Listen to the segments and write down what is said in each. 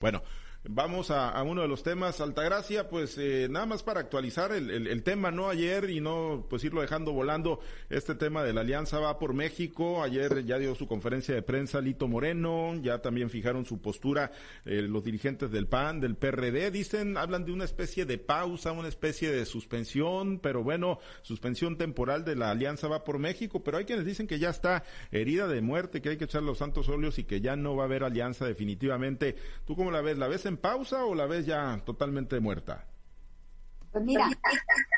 Bueno, Vamos a, uno de los temas, Altagracia, pues eh, nada más para actualizar el, tema, ¿no? Ayer y no pues irlo dejando volando, este tema de la Alianza va por México, ayer ya dio su conferencia de prensa Lito Moreno, ya también fijaron su postura eh, los dirigentes del PAN, del PRD, dicen, hablan de una especie de pausa, una especie de suspensión, pero bueno, suspensión temporal de la Alianza va por México, pero hay quienes dicen que ya está herida de muerte, que hay que echar los santos óleos y que ya no va a haber alianza definitivamente. ¿Tú cómo la ves? ¿La ves en pausa o la ves ya totalmente muerta? Pues mira,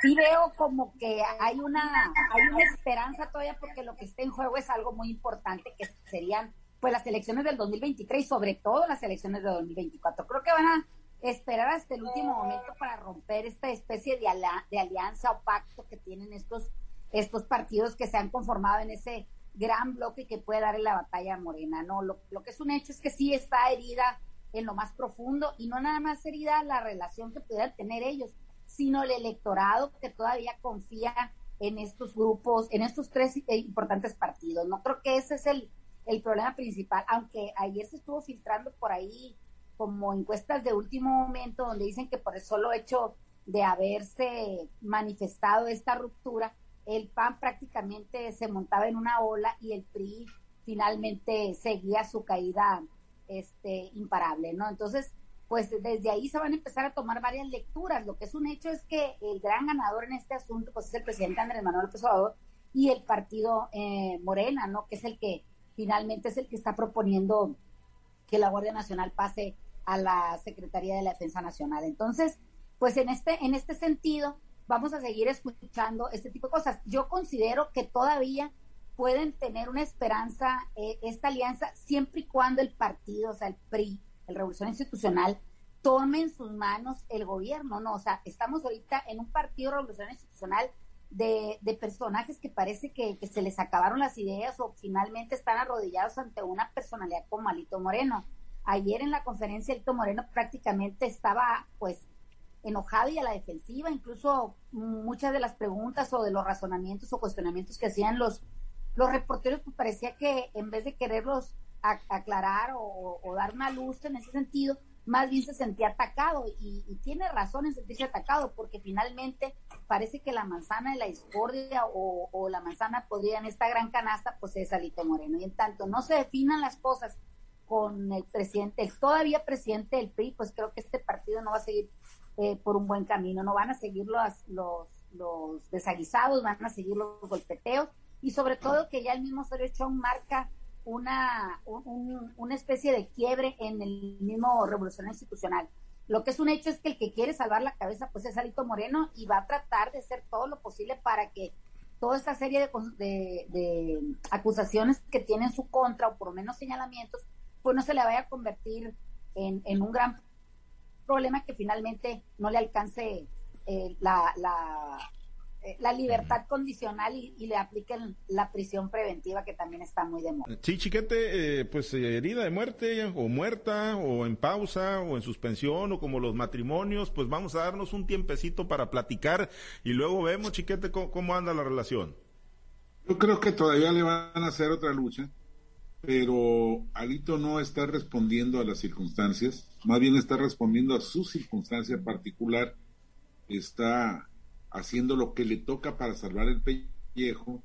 sí veo como que hay una, hay una esperanza todavía porque lo que está en juego es algo muy importante que serían pues las elecciones del 2023 y sobre todo las elecciones del 2024. Creo que van a esperar hasta el último momento para romper esta especie de, de alianza o pacto que tienen estos, estos partidos que se han conformado en ese gran bloque que puede darle la batalla Morena. No, lo, lo que es un hecho es que sí está herida en lo más profundo y no nada más sería la relación que pudieran tener ellos, sino el electorado que todavía confía en estos grupos, en estos tres eh, importantes partidos. No creo que ese es el, el problema principal, aunque ayer se estuvo filtrando por ahí como encuestas de último momento donde dicen que por el solo hecho de haberse manifestado esta ruptura, el PAN prácticamente se montaba en una ola y el PRI finalmente seguía su caída este, imparable, ¿no? Entonces, pues desde ahí se van a empezar a tomar varias lecturas. Lo que es un hecho es que el gran ganador en este asunto, pues es el presidente Andrés Manuel López Obrador y el partido eh, Morena, ¿no? Que es el que finalmente es el que está proponiendo que la Guardia Nacional pase a la Secretaría de la Defensa Nacional. Entonces, pues en este, en este sentido, vamos a seguir escuchando este tipo de cosas. Yo considero que todavía pueden tener una esperanza eh, esta alianza siempre y cuando el partido, o sea, el PRI, el Revolución Institucional, tome en sus manos el gobierno, ¿no? O sea, estamos ahorita en un partido Revolución Institucional de, personajes que parece que, que, se les acabaron las ideas o finalmente están arrodillados ante una personalidad como Alito Moreno. Ayer en la conferencia Alito Moreno prácticamente estaba, pues, enojado y a la defensiva, incluso muchas de las preguntas o de los razonamientos o cuestionamientos que hacían los los reporteros pues parecía que en vez de quererlos aclarar o, dar una luz en ese sentido, más bien se sentía atacado. Y, tiene razón en sentirse atacado porque finalmente parece que la manzana de la discordia o, la manzana podría en esta gran canasta pues es Alito Moreno. Y en tanto no se definan las cosas con el presidente, el todavía presidente del PRI, pues creo que este partido no va a seguir eh, por un buen camino, no van a seguir los, los, los desaguisados, van a seguir los golpeteos y sobre todo que ya el mismo Osorio Chong marca una, una especie de quiebre en el mismo revolución institucional. Lo que es un hecho es que el que quiere salvar la cabeza pues es Alito Moreno y va a tratar de hacer todo lo posible para que toda esta serie de, de, acusaciones que tiene en su contra o por lo menos señalamientos pues no se le vaya a convertir en, en un gran problema que finalmente no le alcance eh, la, la, la libertad condicional y, le apliquen la prisión preventiva que también está muy de moda. Sí, chiquete, eh, pues eh, herida de muerte o muerta o en pausa o en suspensión o como los matrimonios, pues vamos a darnos un tiempecito para platicar y luego vemos, chiquete, cómo, anda la relación. Yo creo que todavía le van a hacer otra lucha, pero Alito no está respondiendo a las circunstancias, más bien está respondiendo a su circunstancia particular, está haciendo lo que le toca para salvar el pellejo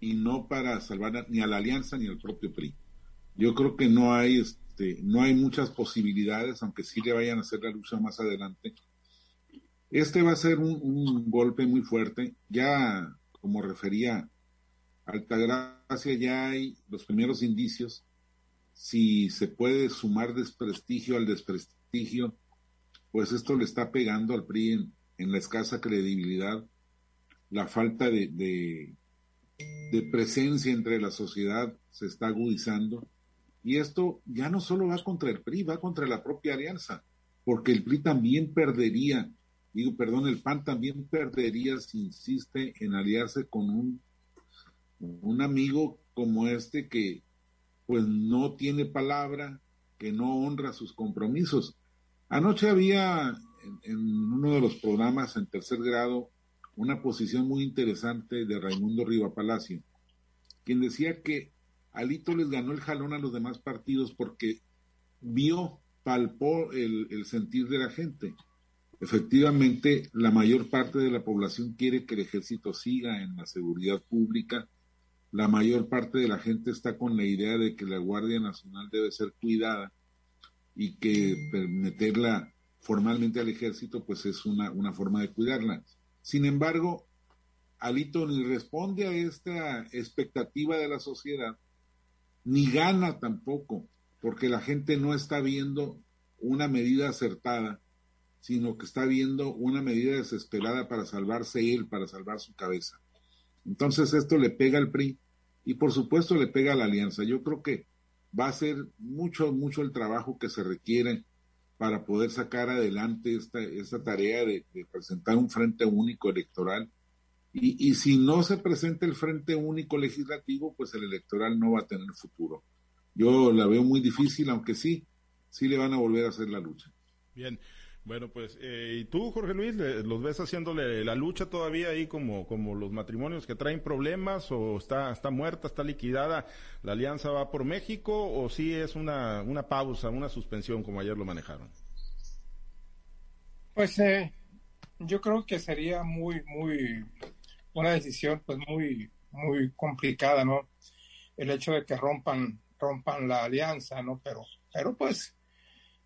y no para salvar ni a la alianza ni al propio PRI. Yo creo que no hay este, no hay muchas posibilidades, aunque sí le vayan a hacer la lucha más adelante. Este va a ser un, golpe muy fuerte. Ya, como refería Altagracia, ya hay los primeros indicios. Si se puede sumar desprestigio al desprestigio, pues esto le está pegando al PRI en, en la escasa credibilidad, la falta de, de, presencia entre la sociedad se está agudizando. Y esto ya no solo va contra el PRI, va contra la propia alianza, porque el PRI también perdería, digo, perdón, el PAN también perdería si insiste en aliarse con un, un amigo como este que pues no tiene palabra, que no honra sus compromisos. Anoche había en, uno de los programas en tercer grado una posición muy interesante de Raimundo Riva Palacio, quien decía que Alito les ganó el jalón a los demás partidos porque vio palpó el, el sentir de la gente. Efectivamente, la mayor parte de la población quiere que el ejército siga en la seguridad pública. La mayor parte de la gente está con la idea de que la Guardia Nacional debe ser cuidada y que meterla formalmente al ejército pues es una, una forma de cuidarla. Sin embargo, Alito ni responde a esta expectativa de la sociedad, ni gana tampoco, porque la gente no está viendo una medida acertada, sino que está viendo una medida desesperada para salvarse él, para salvar su cabeza. Entonces esto le pega al PRI y por supuesto le pega a la alianza. Yo creo que va a ser mucho, mucho el trabajo que se requiere para poder sacar adelante esta, esta tarea de, presentar un frente único electoral. Y, y, si no se presenta el frente único legislativo, pues el electoral no va a tener futuro. Yo la veo muy difícil, aunque sí, sí le van a volver a hacer la lucha. Bien. Bueno, pues, eh, ¿y tú, Jorge Luis, los ves haciéndole la lucha todavía ahí como, como los matrimonios que traen problemas o está, está muerta, está liquidada, la alianza va por México o sí es una, una pausa, una suspensión como ayer lo manejaron? Pues eh, yo creo que sería muy, muy, una decisión pues muy, muy complicada, ¿no? El hecho de que rompan, rompan la alianza, ¿no? Pero, pero pues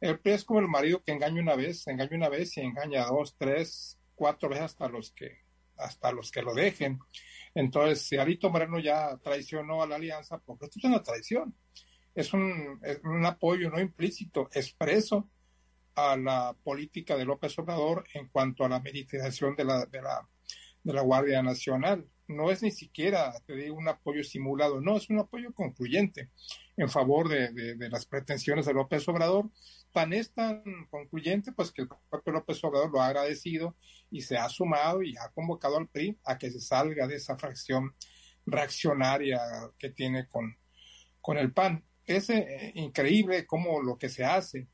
es como el marido que engaña una vez, engaña una vez y engaña dos, tres, cuatro veces hasta los que, hasta los que lo dejen. Entonces, si Alito Moreno ya traicionó a la alianza, porque esto es una traición, es un, un apoyo no implícito, expreso a la política de López Obrador en cuanto a la militarización de la, de la, de la Guardia Nacional. No es ni siquiera, te digo, un apoyo simulado, no, es un apoyo concluyente en favor de, de las pretensiones de López Obrador tan es tan concluyente, pues que el propio López Obrador lo ha agradecido y se ha sumado y ha convocado al PRI a que se salga de esa fracción reaccionaria que tiene con, con el PAN. Es eh, increíble cómo lo que se hace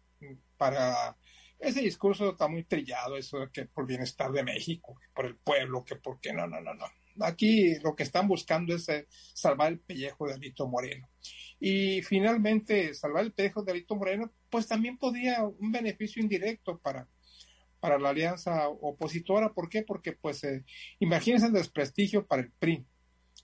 para ese discurso está muy trillado, eso de que por bienestar de México, por el pueblo, que por qué no, no, no, no. Aquí lo que están buscando es eh, salvar el pellejo de Alito Moreno. Y finalmente, salvar el pellejo de Alito Moreno, pues también podría un beneficio indirecto para, para la alianza opositora. ¿Por qué? Porque, pues, eh, imagínense el desprestigio para el PRI,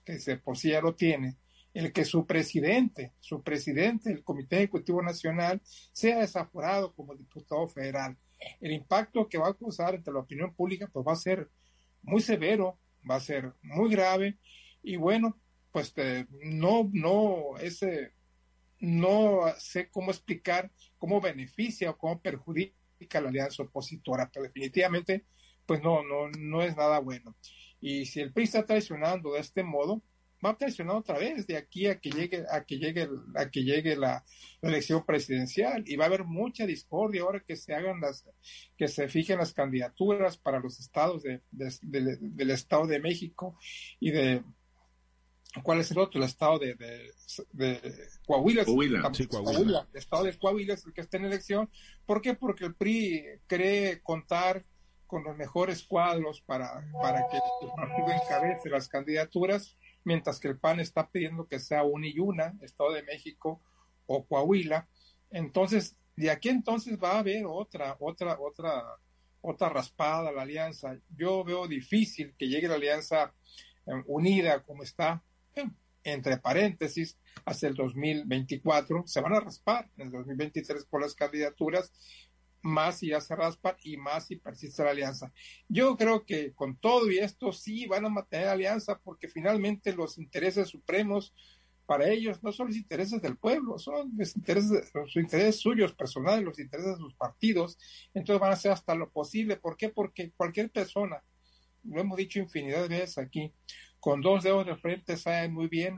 que se, por sí ya lo tiene, el que su presidente, su presidente del Comité Ejecutivo Nacional, sea desaforado como diputado federal. El impacto que va a causar entre la opinión pública, pues va a ser muy severo va a ser muy grave y bueno, pues eh, no, no, ese, no sé cómo explicar cómo beneficia o cómo perjudica la alianza opositora, pero definitivamente, pues no, no, no es nada bueno. Y si el PRI está traicionando de este modo, va a traicionar otra vez de aquí a que llegue a que llegue a que llegue la, elección presidencial y va a haber mucha discordia ahora que se hagan las que se fijen las candidaturas para los estados de, del estado de México y de ¿Cuál es el otro? El estado de, de, Coahuila. Coahuila, sí, Coahuila. El estado de Coahuila es el que está en elección. ¿Por qué? Porque el PRI cree contar con los mejores cuadros para, para que el partido encabece las candidaturas mientras que el PAN está pidiendo que sea una y una, Estado de México o Coahuila. Entonces, de aquí entonces va a haber otra, otra, otra, otra raspada la alianza. Yo veo difícil que llegue la alianza eh, unida como está, entre paréntesis, hasta el 2024. Se van a raspar en el 2023 por las candidaturas más si ya se raspa y más si persiste la alianza. Yo creo que con todo y esto sí van a mantener alianza porque finalmente los intereses supremos para ellos no son los intereses del pueblo, son los intereses, los intereses suyos personales, los intereses de sus partidos. Entonces van a hacer hasta lo posible. ¿Por qué? Porque cualquier persona, lo hemos dicho infinidad de veces aquí, con dos dedos de frente sabe muy bien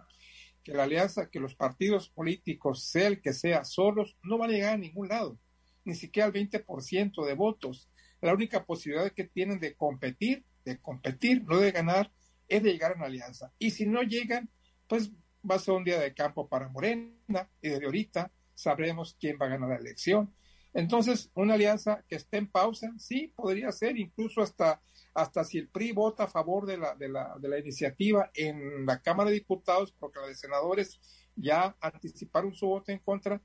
que la alianza, que los partidos políticos, sea el que sea, solos, no van a llegar a ningún lado ni siquiera el 20% de votos. La única posibilidad que tienen de competir, de competir, no de ganar, es de llegar a una alianza. Y si no llegan, pues va a ser un día de campo para Morena y desde ahorita sabremos quién va a ganar la elección. Entonces, una alianza que esté en pausa, sí, podría ser, incluso hasta, hasta si el PRI vota a favor de la, de, la, de la iniciativa en la Cámara de Diputados, porque los senadores ya anticiparon su voto en contra,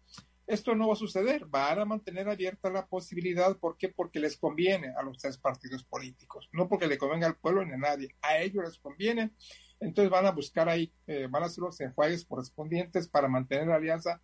Esto no va a suceder, van a mantener abierta la posibilidad, ¿por qué? Porque les conviene a los tres partidos políticos, no porque le convenga al pueblo ni a nadie, a ellos les conviene, entonces van a buscar ahí, eh, van a hacer los enjuagues correspondientes para mantener la alianza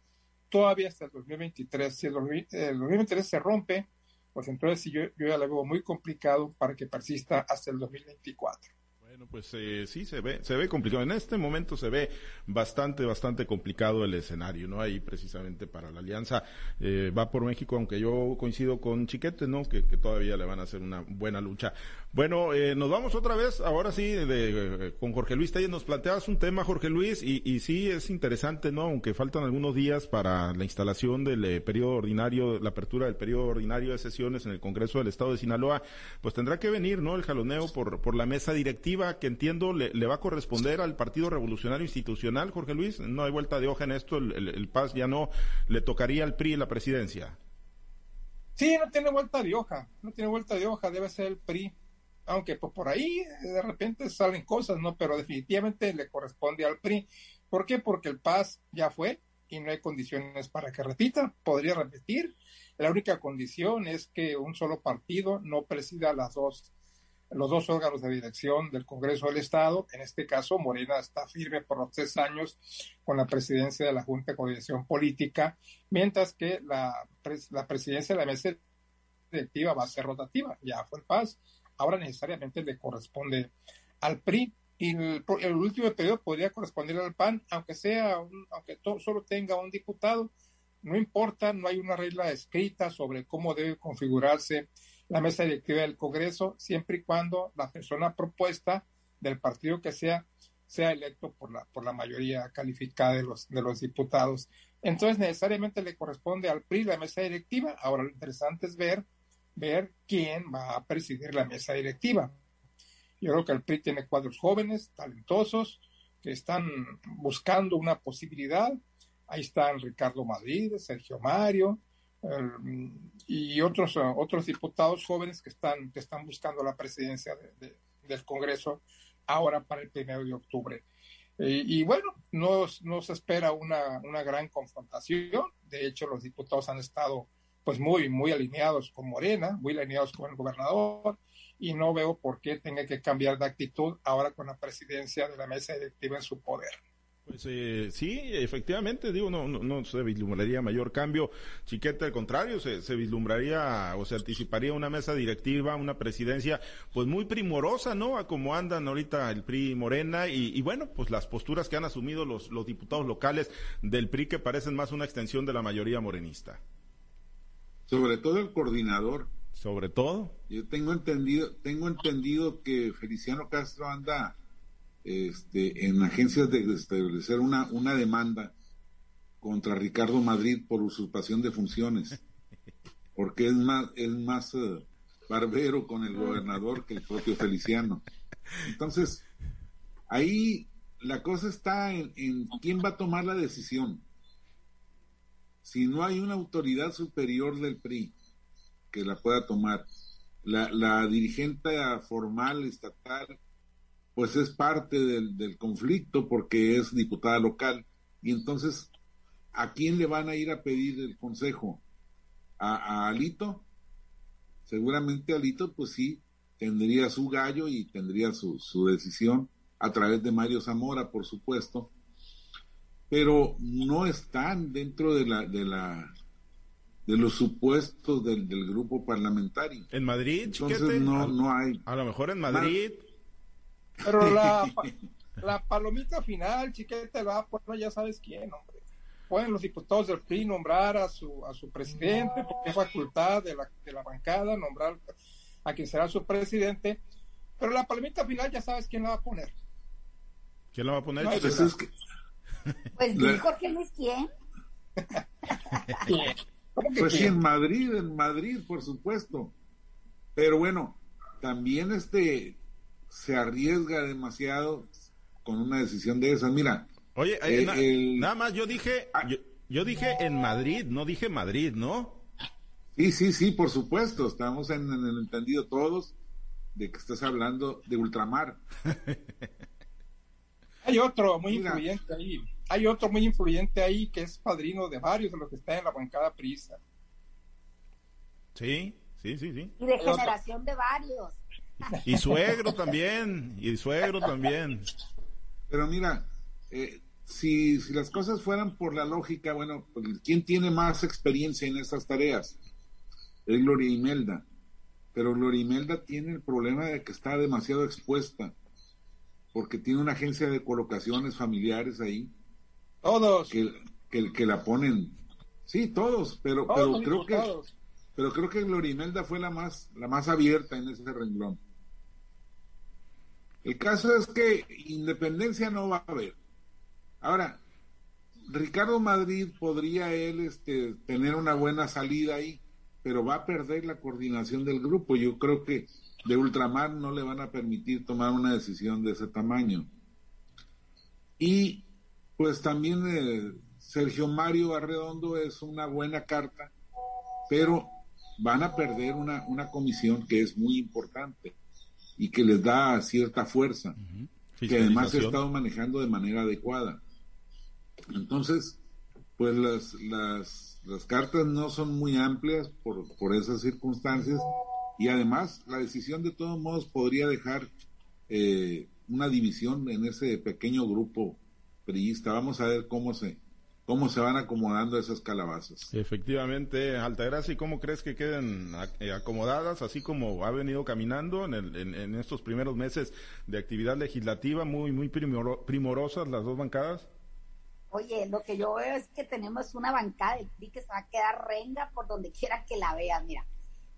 todavía hasta el 2023. Si el, 2023 se rompe, pues entonces yo, yo ya lo veo muy complicado para que persista hasta el 2024. Bueno, pues eh, sí, se ve, se ve complicado. En este momento se ve bastante, bastante complicado el escenario, ¿no? Ahí precisamente para la alianza eh, va por México, aunque yo coincido con Chiquete, ¿no? Que, todavía le van a hacer una buena lucha. Bueno, eh, nos vamos otra vez, ahora sí, de, con Jorge Luis Telles. Nos planteabas un tema, Jorge Luis, y, y sí es interesante, ¿no? Aunque faltan algunos días para la instalación del periodo ordinario, la apertura del periodo ordinario de sesiones en el Congreso del Estado de Sinaloa, pues tendrá que venir, ¿no? El jaloneo por, por la mesa directiva que entiendo le, va a corresponder al Partido Revolucionario Institucional, Jorge Luis. No hay vuelta de hoja en esto, el, el, PAS ya no le tocaría al PRI la presidencia. Sí, no tiene vuelta de hoja, no tiene vuelta de hoja, debe ser el PRI. Aunque pues por ahí de repente salen cosas, ¿no? Pero definitivamente le corresponde al PRI. ¿Por qué? Porque el PAS ya fue y no hay condiciones para que repita. Podría repetir. La única condición es que un solo partido no presida las dos los dos órganos de dirección del Congreso del Estado. En este caso, Morena está firme por los tres años con la presidencia de la Junta de Coordinación Política, mientras que la, la presidencia de la mesa directiva va a ser rotativa. Ya fue el PAS, ahora necesariamente le corresponde al PRI. Y el, último periodo podría corresponder al PAN, aunque sea, aunque solo tenga un diputado, no importa, no hay una regla escrita sobre cómo debe configurarse la mesa directiva del Congreso, siempre y cuando la persona propuesta del partido que sea sea electo por la, por la mayoría calificada de los, de los diputados. Entonces, necesariamente le corresponde al PRI la mesa directiva. Ahora, lo interesante es ver, ver quién va a presidir la mesa directiva. Yo creo que el PRI tiene cuadros jóvenes, talentosos, que están buscando una posibilidad. Ahí están Ricardo Madrid, Sergio Mario, y otros, otros diputados jóvenes que están, que están buscando la presidencia del Congreso ahora para el primero de octubre. y bueno, no, se espera una, una, gran confrontación. De hecho, los diputados han estado pues muy, muy alineados con Morena, muy alineados con el gobernador, y no veo por qué tenga que cambiar de actitud ahora con la presidencia de la mesa directiva en su poder. Pues eh, sí, efectivamente, digo, no, no, se vislumbraría mayor cambio. Chiquete, al contrario, se, se, vislumbraría o se anticiparía una mesa directiva, una presidencia, pues muy primorosa, ¿no? A como andan ahorita el PRI Morena y, y, bueno, pues las posturas que han asumido los diputados locales del PRI que parecen más una extensión de la mayoría morenista. Sobre todo el coordinador. Sobre todo. Yo tengo entendido, tengo entendido que Feliciano Castro anda este, en agencias de establecer una, una demanda contra Ricardo Madrid por usurpación de funciones, porque es más, es más eh, barbero con el gobernador que el propio Feliciano. Entonces, ahí la cosa está en, en, quién va a tomar la decisión. Si no hay una autoridad superior del PRI que la pueda tomar, la, la dirigente formal estatal pues es parte del, conflicto porque es diputada local. Y entonces, ¿a quién le van a ir a pedir el consejo? ¿A, Alito? Seguramente Alito, pues sí, tendría su gallo y tendría su, su decisión a través de Mario Zamora, por supuesto, pero no están dentro de la, de la de los supuestos del, del grupo parlamentario. En Madrid, entonces no, no hay. A lo mejor en Madrid. Pero la, la palomita final, chiquete, va a poner ya sabes quién, hombre. Pueden los diputados del PRI nombrar a su, a su presidente, porque es facultad de la, de la bancada nombrar a quien será su presidente. Pero la palomita final ya sabes quién la va a poner. ¿Quién la va a poner? pues, es que... pues dijo quién es quién. pues sí, en Madrid, en Madrid, por supuesto. Pero bueno, también este se arriesga demasiado con una decisión de esas. Mira. Oye, eh, nada más yo dije, ah. yo, dije en Madrid, no dije Madrid, ¿no? Sí, sí, sí, por supuesto. Estamos en, el entendido todos de que estás hablando de ultramar. Hay otro muy influyente ahí. Hay otro muy influyente ahí que es padrino de varios de los que están en la bancada prisa. Sí, sí, sí, sí. Y de generación de varios. Y suegro también, y suegro también. Pero mira, eh, si, si las cosas fueran por la lógica, bueno, pues, ¿quién tiene más experiencia en esas tareas? Es Gloria Imelda. Pero Gloria Imelda tiene el problema de que está demasiado expuesta, porque tiene una agencia de colocaciones familiares ahí. Todos. Que, que, que la ponen. Sí, todos, pero, pero creo que pero creo que Gloria Imelda fue la más, la más abierta en ese renglón. El caso es que independencia no va a haber. Ahora, Ricardo Madrid podría él este, tener una buena salida ahí, pero va a perder la coordinación del grupo. Yo creo que de ultramar no le van a permitir tomar una decisión de ese tamaño. Y pues también eh, Sergio Mario Arredondo es una buena carta, pero van a perder una, una comisión que es muy importante y que les da cierta fuerza, que además se ha estado manejando de manera adecuada. Entonces, pues las, las, las cartas no son muy amplias por, por esas circunstancias y además la decisión de todos modos podría dejar eh, una división en ese pequeño grupo priista. Vamos a ver cómo se, cómo se van acomodando esas calabazas. Efectivamente, Altagracia, ¿y cómo crees que queden eh, acomodadas, así como ha venido caminando en, en, estos primeros meses de actividad legislativa, muy, muy primorosas las dos bancadas? Oye, lo que yo veo es que tenemos una bancada de PRI que se va a quedar renga por donde quiera que la veas, mira.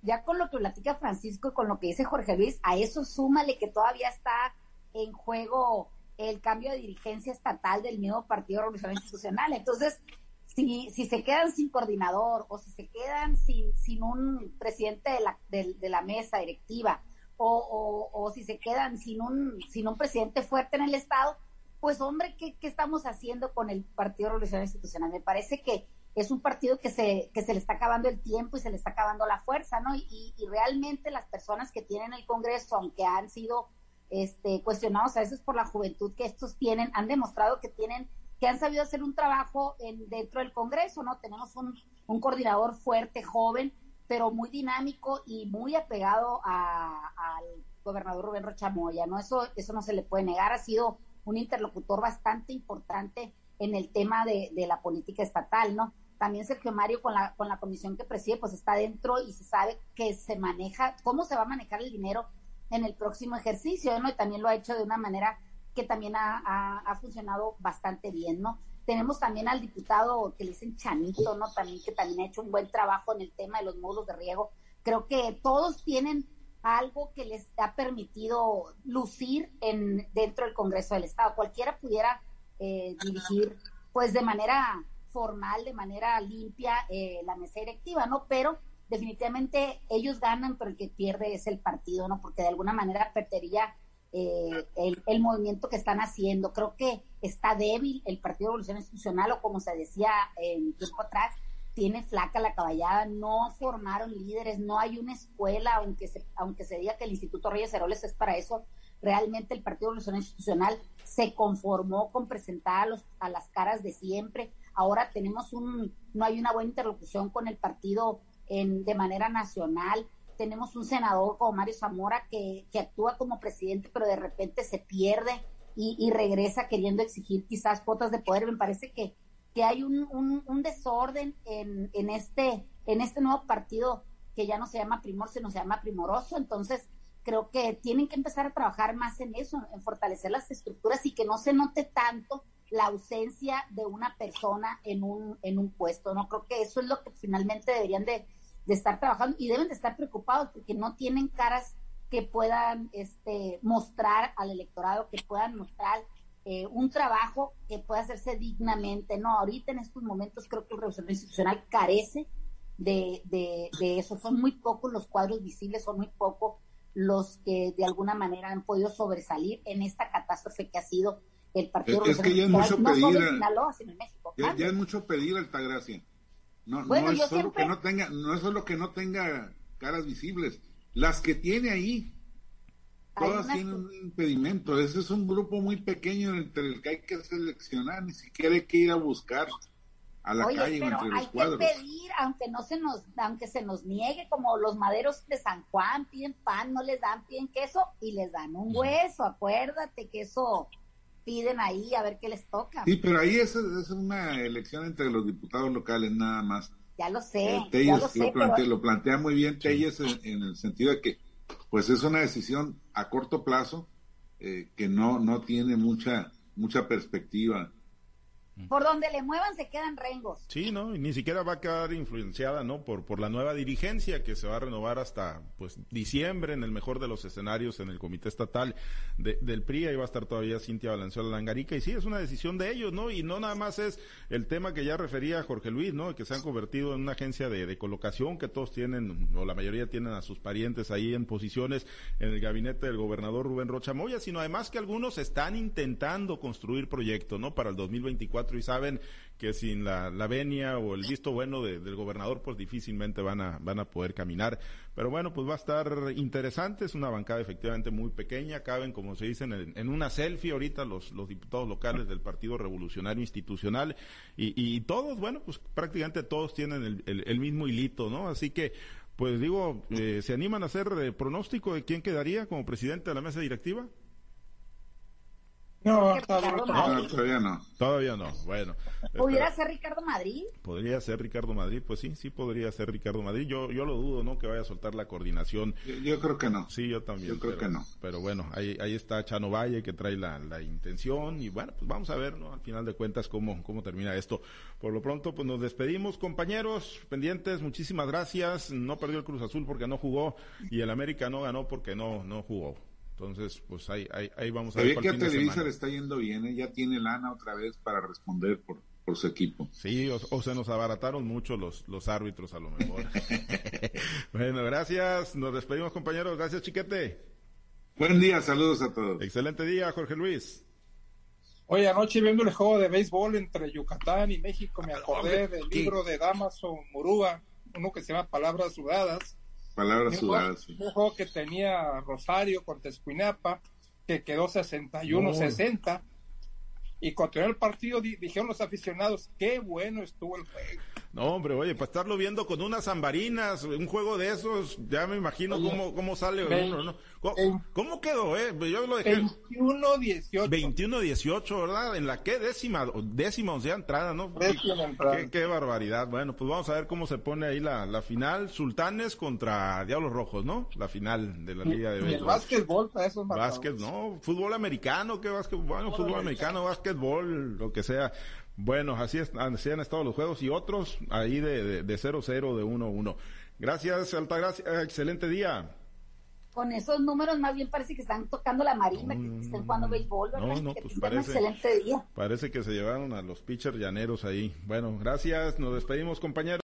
Ya con lo que platica Francisco y con lo que dice Jorge Luis, a eso súmale que todavía está en juego el cambio de dirigencia estatal del mismo Partido Revolucionario Institucional. Entonces, si, si se quedan sin coordinador o si se quedan sin, sin un presidente de la, de, la mesa directiva o, o, si se quedan sin un, sin un presidente fuerte en el Estado, pues hombre, ¿qué, ¿qué, estamos haciendo con el Partido Revolucionario Institucional? Me parece que es un partido que se, que se le está acabando el tiempo y se le está acabando la fuerza, ¿no? Y, y realmente las personas que tienen el Congreso, aunque han sido este, cuestionados a veces por la juventud que estos tienen, han demostrado que tienen, que han sabido hacer un trabajo en, dentro del Congreso, ¿no? Tenemos un, un coordinador fuerte, joven, pero muy dinámico y muy apegado al gobernador Rubén Rochamoya, ¿no? Eso, eso no se le puede negar, ha sido un interlocutor bastante importante en el tema de, de la política estatal, ¿no? También Sergio Mario con la, con la comisión que preside, pues está dentro y se sabe que se maneja, cómo se va a manejar el dinero en el próximo ejercicio, ¿no? Y también lo ha hecho de una manera que también ha, funcionado bastante bien, ¿no? Tenemos también al diputado que le dicen Chanito, ¿no? También que también ha hecho un buen trabajo en el tema de los módulos de riego. Creo que todos tienen algo que les ha permitido lucir en dentro del Congreso del Estado. Cualquiera pudiera eh, dirigir, pues de manera formal, de manera limpia, eh, la mesa directiva, ¿no? Pero definitivamente ellos ganan, pero el que pierde es el partido, ¿no? Porque de alguna manera perdería eh, el, movimiento que están haciendo. Creo que está débil el Partido de Evolución Institucional, o como se decía en tiempo atrás, tiene flaca la caballada, no formaron líderes, no hay una escuela, aunque se, aunque se diga que el Instituto Reyes Heroles es para eso, realmente el Partido de Institucional se conformó con presentar a, los, a las caras de siempre. Ahora tenemos un, no hay una buena interlocución con el Partido en, de manera nacional. Tenemos un senador como Mario Zamora que, que actúa como presidente, pero de repente se pierde y, regresa queriendo exigir quizás cuotas de poder. Me parece que, que hay un, un, desorden en, en, este, en este nuevo partido que ya no se llama Primor, sino se llama Primoroso. Entonces, creo que tienen que empezar a trabajar más en eso, en fortalecer las estructuras y que no se note tanto la ausencia de una persona en un, en un puesto, ¿no? Creo que eso es lo que finalmente deberían de, de estar trabajando y deben de estar preocupados porque no tienen caras que puedan este, mostrar al electorado, que puedan mostrar eh, un trabajo que pueda hacerse dignamente. No, ahorita en estos momentos creo que el revolucionario institucional carece de, de, de, eso. Son muy pocos los cuadros visibles, son muy pocos los que de alguna manera han podido sobresalir en esta catástrofe que ha sido el Partido Es, es que ya es mucho pedir, ya, es mucho pedir, Altagracia. No, no es solo que no tenga, no es solo que no tenga caras visibles, las que tiene ahí. Todas tienen un impedimento. Ese es un grupo muy pequeño entre el que hay que seleccionar, ni siquiera hay que ir a buscar a la calle pero entre los hay cuadros. que pedir, aunque no se nos, aunque se nos niegue, como los maderos de San Juan piden pan, no les dan, piden queso y les dan un hueso. Acuérdate que eso piden ahí a ver qué les toca. Sí, pero ahí es, es una elección entre los diputados locales nada más. Ya lo sé. Eh, Telles ya lo, lo, sé, plantea, pero- lo plantea muy bien Telles en, en el sentido de que pues es una decisión a corto plazo eh, que no, no tiene mucha, mucha perspectiva. Por donde le muevan se quedan rengos. Sí, ¿no? Y ni siquiera va a quedar influenciada, ¿no? Por, por la nueva dirigencia que se va a renovar hasta, pues, diciembre en el mejor de los escenarios en el comité estatal de- del PRI. Ahí va a estar todavía Cintia Valenzuela Langarica. Y sí, es una decisión de ellos, ¿no? Y no nada más es el tema que ya refería Jorge Luis, ¿no? Que se han convertido en una agencia de, de colocación, que todos tienen, o la mayoría tienen a sus parientes ahí en posiciones en el gabinete del gobernador Rubén Rocha Moya, sino además que algunos están intentando construir proyectos, ¿no? Para el 2024 y saben que sin la, la venia o el visto bueno de- del gobernador, pues difícilmente van a, van a poder caminar. Pero bueno, pues va a estar interesante, es una bancada efectivamente muy pequeña, caben, como se dice, en, una selfie ahorita los, los diputados locales del Partido Revolucionario Institucional y, y todos, bueno, pues prácticamente todos tienen el, el- el mismo hilito, ¿no? Así que, pues digo, eh, ¿se animan a hacer eh, pronóstico de quién quedaría como presidente de la mesa directiva? No, ahora No, todavía no. Todavía no, bueno. ¿Pudiera espera. ser Ricardo Madrid? Podría ser Ricardo Madrid, pues sí, sí podría ser Ricardo Madrid. Yo, yo lo dudo, ¿no? Que vaya a soltar la coordinación. Yo, yo creo que no. Sí, yo también. Yo creo pero, que no. Pero bueno, ahí, ahí está Chano Valle que trae la, la intención y bueno, pues vamos a ver, ¿no? Al final de cuentas cómo, cómo termina esto. Por lo pronto, pues nos despedimos, compañeros, pendientes, muchísimas gracias. No perdió el Cruz Azul porque no jugó y el América no ganó porque no, no jugó. Entonces, pues ahí, ahí, ahí vamos a ver. Que a Televisa le está yendo bien, ¿eh? ya tiene lana otra vez para responder por, por su equipo. Sí, o, o se nos abarataron mucho los, los árbitros a lo mejor. bueno, gracias. Nos despedimos, compañeros. Gracias, Chiquete. Buen día, saludos a todos. Excelente día, Jorge Luis. Oye, anoche viendo el juego de béisbol entre Yucatán y México, me acordé del libro de Damaso Murúa, uno que se llama Palabras Sudadas. Palabras Un juego, sudadas. un juego que tenía Rosario contra Escuinapa, que quedó 61-60. Y cuando terminó el partido, di- dijeron los aficionados, qué bueno estuvo el juego. No, hombre, oye, para estarlo viendo con unas zambarinas, un juego de esos, ya me imagino Oye, cómo, cómo sale uno, ¿no? ¿Cómo, quedó, eh? Yo lo dejé 21-18. 21-18, ¿verdad? En la que décima, décima onceava entrada, ¿no? Décima entrada. Qué, qué barbaridad. Bueno, pues vamos a ver cómo se pone ahí la, la final. Sultanes contra Diablos Rojos, ¿no? La final de la Liga de Béisbol. básquetbol para esos. Básquet, no, fútbol americano, ¿qué básquet? Bueno, fútbol americano, básquetbol, lo que sea. Bueno, así, es- así han estado los juegos y otros ahí de, de, de 0-0, de 1-1. Gracias, Altagracia, excelente día. Con esos números más bien parece que están tocando la marimba, que están jugando béisbol, ¿verdad? No, no, que pues un excelente día. Parece que se llevaron a los pitchers llaneros ahí. Bueno, gracias, nos despedimos, compañeros.